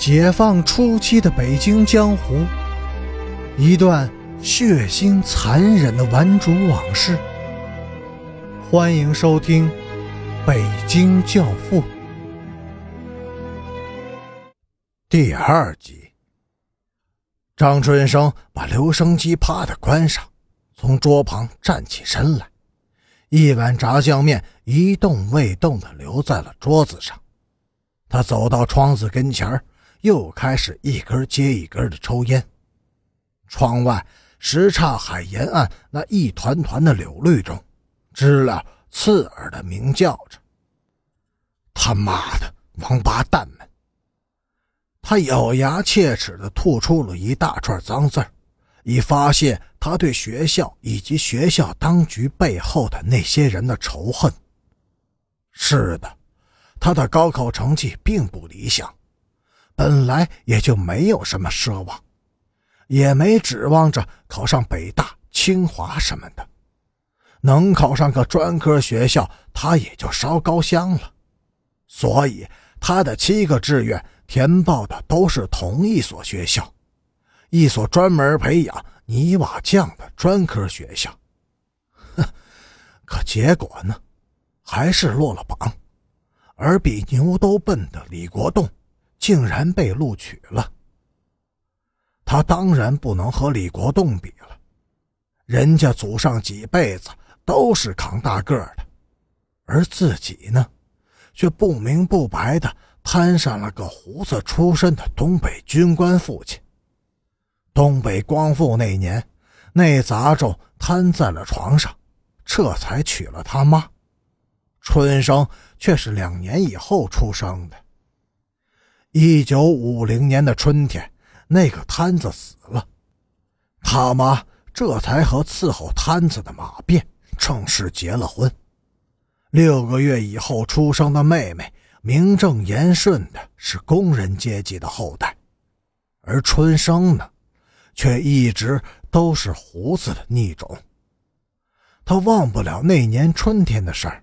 解放初期的北京江湖，一段血腥残忍的顽主往事。欢迎收听《北京教父》第二集。张春生把留声机啪的关上，从桌旁站起身来，一碗炸酱面一动未动的留在了桌子上。他走到窗子跟前儿又开始一根接一根的抽烟。窗外什刹海沿岸那一团团的柳绿中，知了刺耳的鸣叫着。他妈的王八蛋们！他咬牙切齿地吐出了一大串脏字以发泄他对学校以及学校当局背后的那些人的仇恨。是的，他的高考成绩并不理想。本来也就没有什么奢望，也没指望着考上北大、清华什么的，能考上个专科学校，他也就烧高香了。所以他的七个志愿填报的都是同一所学校，一所专门培养泥瓦匠的专科学校。哼，可结果呢，还是落了榜，而比牛都笨的李国栋。竟然被录取了。他当然不能和李国栋比了，人家祖上几辈子都是扛大个的，而自己呢，却不明不白的摊上了个胡子出身的东北军官父亲。东北光复那年，那杂种瘫在了床上，这才娶了他妈。春生却是两年以后出生的。一九五零年的春天，那个摊子死了，他妈这才和伺候摊子的马便正式结了婚。六个月以后出生的妹妹，名正言顺的是工人阶级的后代，而春生呢，却一直都是胡子的逆种。他忘不了那年春天的事儿，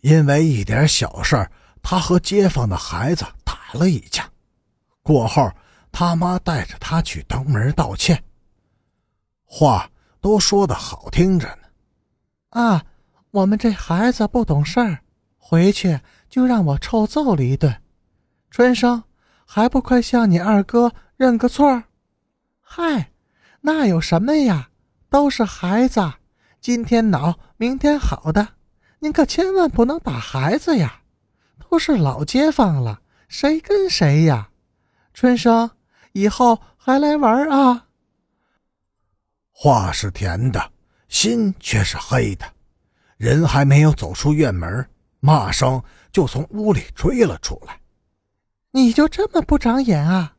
因为一点小事儿，他和街坊的孩子。打了一架，过后他妈带着他去登门道歉。话都说的好听着呢，啊，我们这孩子不懂事儿，回去就让我臭揍了一顿。春生，还不快向你二哥认个错？嗨，那有什么呀？都是孩子，今天恼，明天好的，您可千万不能打孩子呀！都是老街坊了。谁跟谁呀？春生，以后还来玩啊？话是甜的，心却是黑的。人还没有走出院门，骂声就从屋里追了出来。你就这么不长眼啊？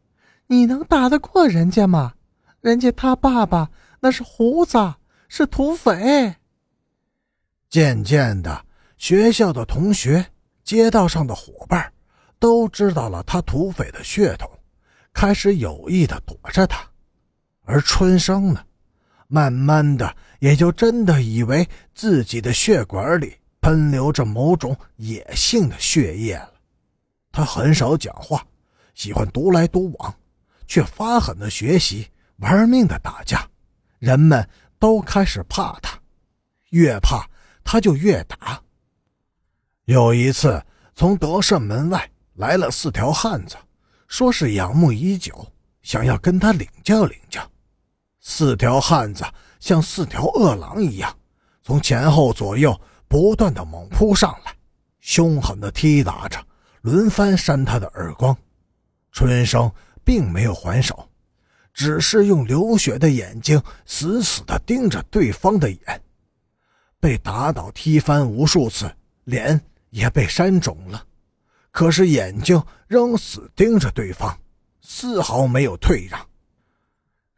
你能打得过人家吗？人家他爸爸那是胡子，是土匪。渐渐的，学校的同学，街道上的伙伴。都知道了他土匪的血统，开始有意的躲着他，而春生呢，慢慢的也就真的以为自己的血管里喷流着某种野性的血液了。他很少讲话，喜欢独来独往，却发狠的学习，玩命的打架，人们都开始怕他，越怕他就越打。有一次从德胜门外。来了四条汉子，说是仰慕已久，想要跟他领教领教。四条汉子像四条饿狼一样，从前后左右不断的猛扑上来，凶狠的踢打着，轮番扇他的耳光。春生并没有还手，只是用流血的眼睛死死地盯着对方的眼。被打倒踢翻无数次，脸也被扇肿了。可是眼睛仍死盯着对方，丝毫没有退让。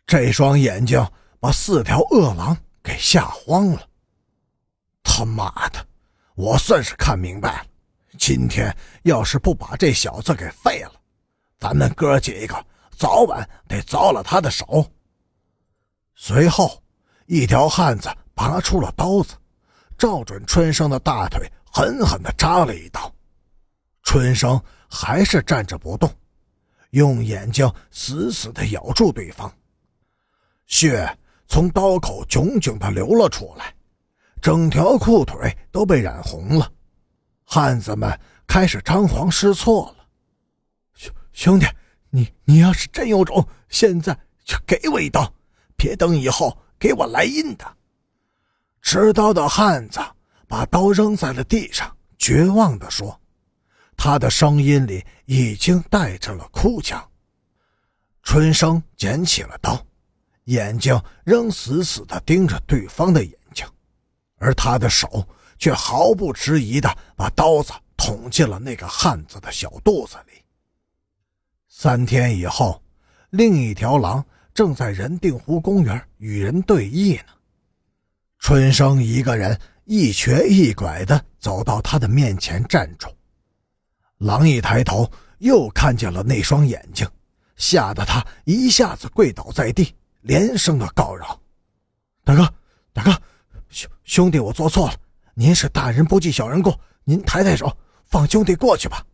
这双眼睛把四条恶狼给吓慌了。他妈的，我算是看明白了，今天要是不把这小子给废了，咱们哥几个早晚得遭了他的手。随后，一条汉子拔出了刀子，照准春生的大腿，狠狠地扎了一刀。春生还是站着不动，用眼睛死死地咬住对方。血从刀口炯炯地流了出来，整条裤腿都被染红了。汉子们开始张皇失措了。兄兄弟，你你要是真有种，现在就给我一刀，别等以后给我来硬的。持刀的汉子把刀扔在了地上，绝望地说：“他的声音里已经带着了哭腔。”春生捡起了刀。眼睛仍死死地盯着对方的眼睛，而他的手却毫不迟疑地把刀子捅进了那个汉子的小肚子里。三天以后，另一条狼正在人定湖公园与人对弈呢。春生一个人一瘸一拐地走到他的面前站住，狼一抬头又看见了那双眼睛，吓得他一下子跪倒在地。连声的告饶：“大哥，大哥，兄兄弟，我做错了。您是大人不计小人过，您抬抬手，放兄弟过去吧。”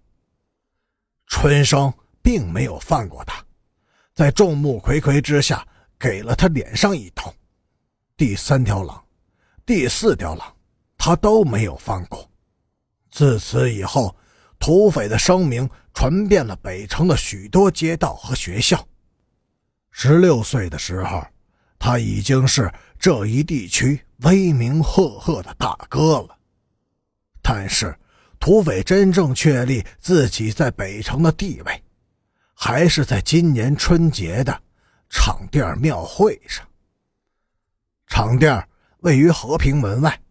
春生并没有放过他，在众目睽睽之下给了他脸上一刀。第三条狼，第四条狼，他都没有放过。自此以后，土匪的声名传遍了北城的许多街道和学校。十六岁的时候，他已经是这一地区威名赫赫的大哥了。但是，土匪真正确立自己在北城的地位，还是在今年春节的场店庙会上。场店位于和平门外，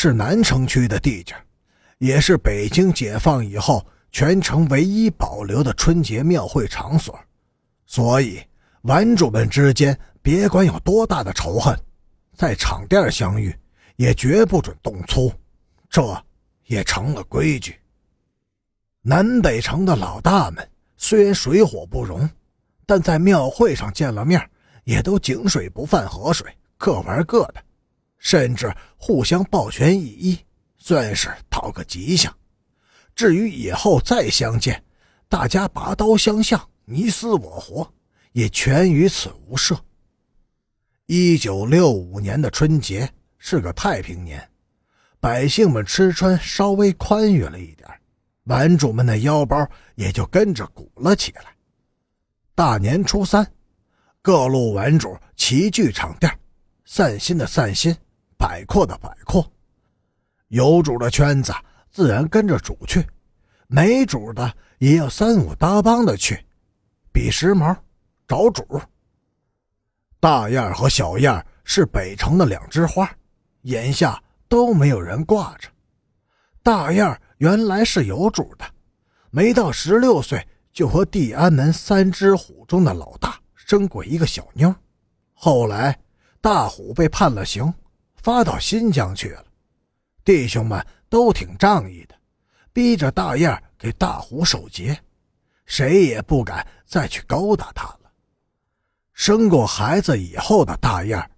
是南城区的地界，也是北京解放以后全城唯一保留的春节庙会场所，所以。玩主们之间，别管有多大的仇恨，在场店相遇，也绝不准动粗，这也成了规矩。南北城的老大们虽然水火不容，但在庙会上见了面，也都井水不犯河水，各玩各的，甚至互相抱拳一揖，算是讨个吉祥。至于以后再相见，大家拔刀相向，你死我活。也全于此无涉。一九六五年的春节是个太平年，百姓们吃穿稍微宽裕了一点，玩主们的腰包也就跟着鼓了起来。大年初三，各路玩主齐聚场店，散心的散心，摆阔的摆阔。有主的圈子自然跟着主去，没主的也要三五搭帮的去，比时髦。找主，大燕和小燕是北城的两枝花，眼下都没有人挂着。大燕原来是有主的，没到十六岁就和地安门三只虎中的老大生过一个小妞。后来大虎被判了刑，发到新疆去了。弟兄们都挺仗义的，逼着大燕给大虎守节，谁也不敢再去勾搭他了。生过孩子以后的大燕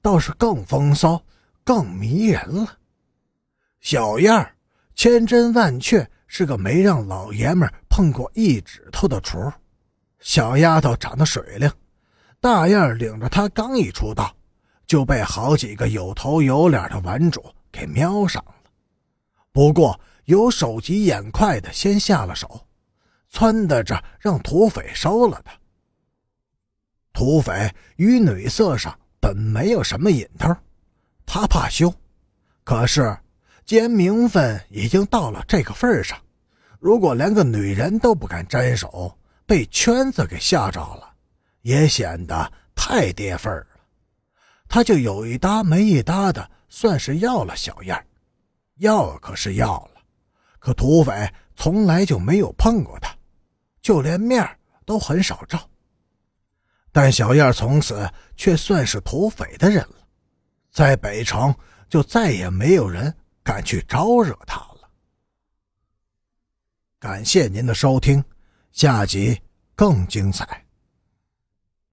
倒是更风骚、更迷人了。小燕儿千真万确是个没让老爷们碰过一指头的雏。小丫头长得水灵，大燕领着她刚一出道，就被好几个有头有脸的玩主给瞄上了。不过有手疾眼快的先下了手，撺掇着让土匪收了他。土匪与女色上本没有什么瘾头，他怕羞。可是，既然名分已经到了这个份上，如果连个女人都不敢沾手，被圈子给吓着了，也显得太跌份了。他就有一搭没一搭的，算是要了小燕儿要可是要了，可土匪从来就没有碰过他，就连面都很少照。但小燕从此却算是土匪的人了，在北城就再也没有人敢去招惹他了。感谢您的收听，下集更精彩。